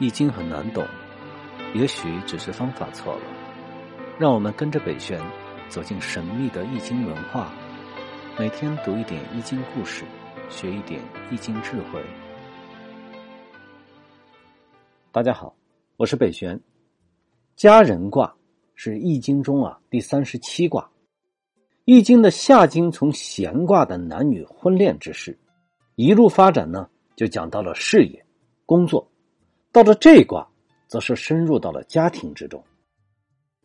易经很难懂，也许只是方法错了。让我们跟着北玄走进神秘的易经文化，每天读一点易经故事，学一点易经智慧。大家好，我是北玄。家人卦是易经中啊第三十七卦。易经的下经从闲卦的男女婚恋之事，一路发展呢，就讲到了事业、工作。到了这卦，则是深入到了家庭之中。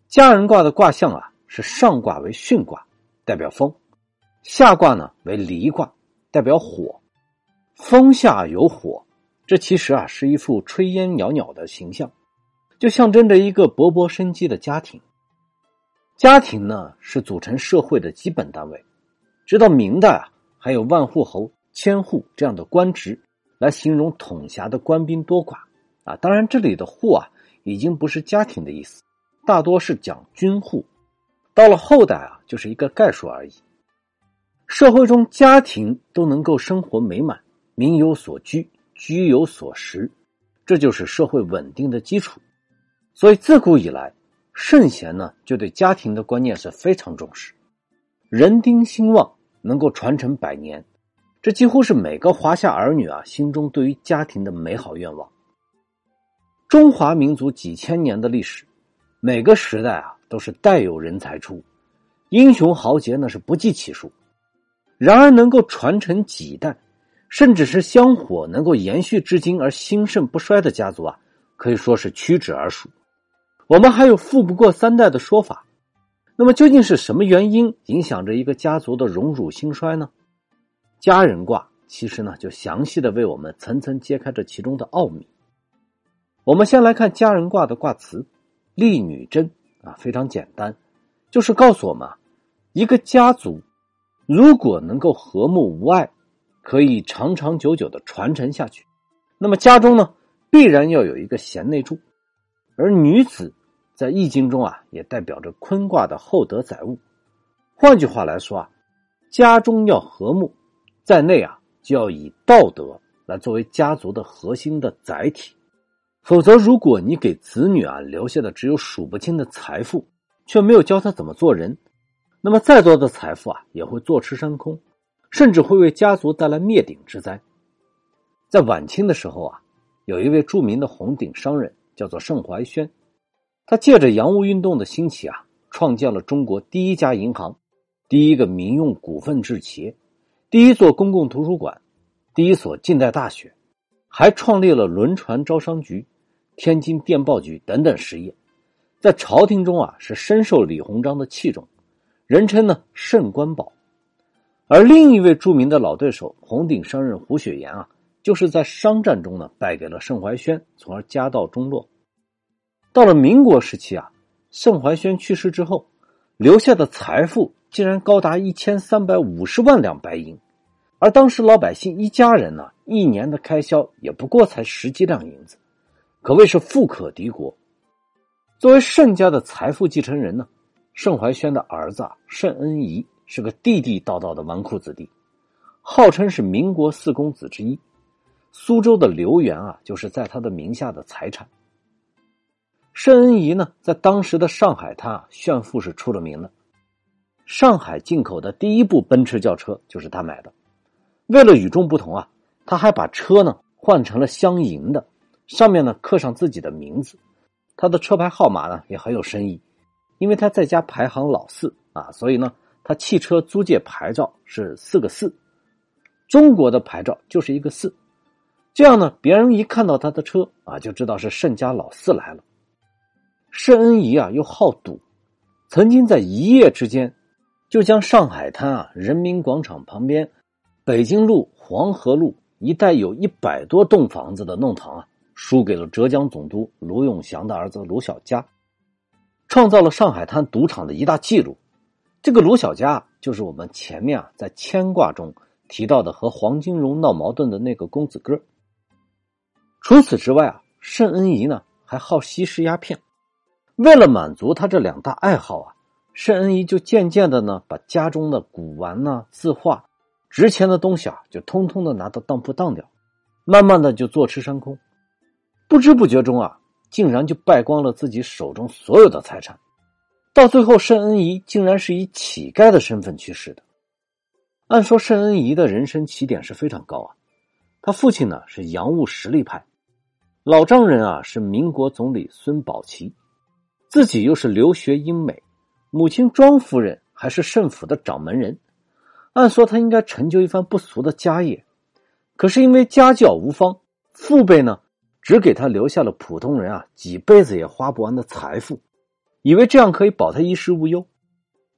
家人卦的卦象啊，是上卦为巽卦，代表风；下卦呢为离卦，代表火。风下有火，这其实啊是一副炊烟袅袅的形象，就象征着一个勃勃生机的家庭。家庭呢是组成社会的基本单位，直到明代啊，还有万户侯、千户这样的官职来形容统辖的官兵多寡。啊，当然，这里的“户”啊，已经不是家庭的意思，大多是讲军户。到了后代啊，就是一个概述而已。社会中家庭都能够生活美满，民有所居，居有所食，这就是社会稳定的基础。所以自古以来，圣贤呢就对家庭的观念是非常重视，人丁兴旺，能够传承百年，这几乎是每个华夏儿女啊心中对于家庭的美好愿望。中华民族几千年的历史，每个时代啊都是代有人才出，英雄豪杰那是不计其数。然而能够传承几代，甚至是香火能够延续至今而兴盛不衰的家族啊，可以说是屈指而数。我们还有富不过三代的说法。那么究竟是什么原因影响着一个家族的荣辱兴衰呢？家人卦其实呢就详细的为我们层层揭开这其中的奥秘。我们先来看家人卦的卦辞，立女贞啊，非常简单，就是告诉我们，一个家族如果能够和睦无碍，可以长长久久的传承下去，那么家中呢必然要有一个贤内助，而女子在易经中啊也代表着坤卦的厚德载物。换句话来说啊，家中要和睦，在内啊就要以道德来作为家族的核心的载体。否则，如果你给子女啊留下的只有数不清的财富，却没有教他怎么做人，那么再多的财富啊也会坐吃山空，甚至会为家族带来灭顶之灾。在晚清的时候啊，有一位著名的红顶商人叫做盛怀轩，他借着洋务运动的兴起啊，创建了中国第一家银行、第一个民用股份制企业、第一座公共图书馆、第一所近代大学，还创立了轮船招商局。天津电报局等等实业，在朝廷中啊是深受李鸿章的器重，人称呢圣官宝。而另一位著名的老对手红顶商人胡雪岩啊，就是在商战中呢败给了盛怀轩，从而家道中落。到了民国时期啊，盛怀轩去世之后，留下的财富竟然高达一千三百五十万两白银，而当时老百姓一家人呢一年的开销也不过才十几两银子。可谓是富可敌国。作为盛家的财富继承人呢，盛怀轩的儿子啊盛恩颐是个地地道道的纨绔子弟，号称是民国四公子之一。苏州的留园啊，就是在他的名下的财产。盛恩颐呢，在当时的上海滩啊，炫富是出了名的。上海进口的第一部奔驰轿车就是他买的。为了与众不同啊，他还把车呢换成了镶银的。上面呢刻上自己的名字，他的车牌号码呢也很有深意，因为他在家排行老四啊，所以呢他汽车租借牌照是四个四，中国的牌照就是一个四，这样呢别人一看到他的车啊就知道是盛家老四来了。盛恩颐啊又好赌，曾经在一夜之间就将上海滩啊人民广场旁边、北京路、黄河路一带有一百多栋房子的弄堂啊。输给了浙江总督卢永祥的儿子卢小佳，创造了上海滩赌场的一大记录。这个卢小佳就是我们前面啊在牵挂中提到的和黄金荣闹矛盾的那个公子哥。除此之外啊，盛恩颐呢还好吸食鸦片。为了满足他这两大爱好啊，盛恩颐就渐渐的呢把家中的古玩呐、字画、值钱的东西啊就通通的拿到当铺当掉，慢慢的就坐吃山空。不知不觉中啊，竟然就败光了自己手中所有的财产。到最后，盛恩仪竟然是以乞丐的身份去世的。按说，盛恩仪的人生起点是非常高啊。他父亲呢是洋务实力派，老丈人啊是民国总理孙宝琦，自己又是留学英美，母亲庄夫人还是盛府的掌门人。按说他应该成就一番不俗的家业，可是因为家教无方，父辈呢只给他留下了普通人啊几辈子也花不完的财富，以为这样可以保他衣食无忧。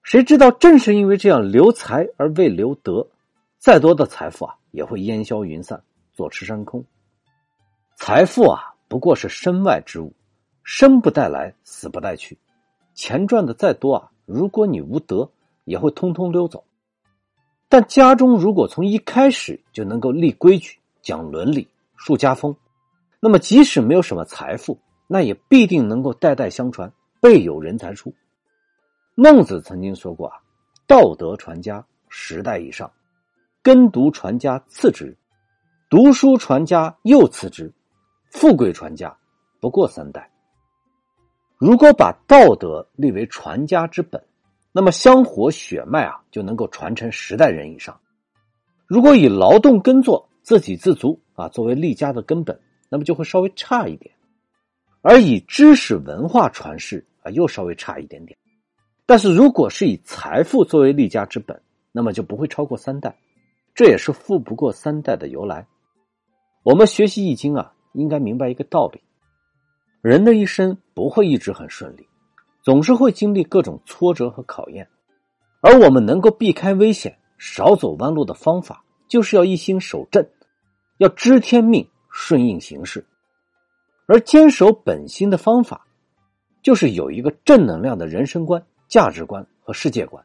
谁知道正是因为这样留财而未留德，再多的财富啊也会烟消云散。坐吃山空，财富啊不过是身外之物，生不带来，死不带去。钱赚的再多啊，如果你无德，也会通通溜走。但家中如果从一开始就能够立规矩、讲伦理、树家风，那么即使没有什么财富，那也必定能够代代相传，辈有人才出。孟子曾经说过啊：“道德传家，十代以上；耕读传家，次之。”读书传家又次之，富贵传家不过三代。如果把道德立为传家之本，那么香火血脉啊就能够传承十代人以上。如果以劳动耕作、自给自足啊作为立家的根本，那么就会稍微差一点；而以知识文化传世啊又稍微差一点点。但是如果是以财富作为立家之本，那么就不会超过三代。这也是富不过三代的由来。我们学习易经啊，应该明白一个道理：人的一生不会一直很顺利，总是会经历各种挫折和考验。而我们能够避开危险、少走弯路的方法，就是要一心守正，要知天命、顺应形势。而坚守本心的方法，就是有一个正能量的人生观、价值观和世界观，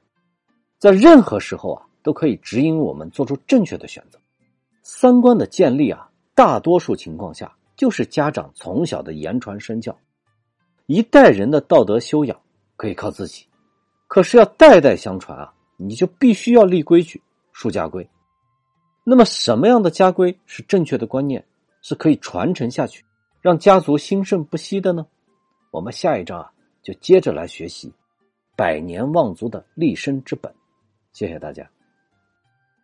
在任何时候啊，都可以指引我们做出正确的选择。三观的建立啊。大多数情况下，就是家长从小的言传身教。一代人的道德修养可以靠自己，可是要代代相传啊，你就必须要立规矩、树家规。那么，什么样的家规是正确的观念，是可以传承下去，让家族兴盛不息的呢？我们下一章啊，就接着来学习百年望族的立身之本。谢谢大家。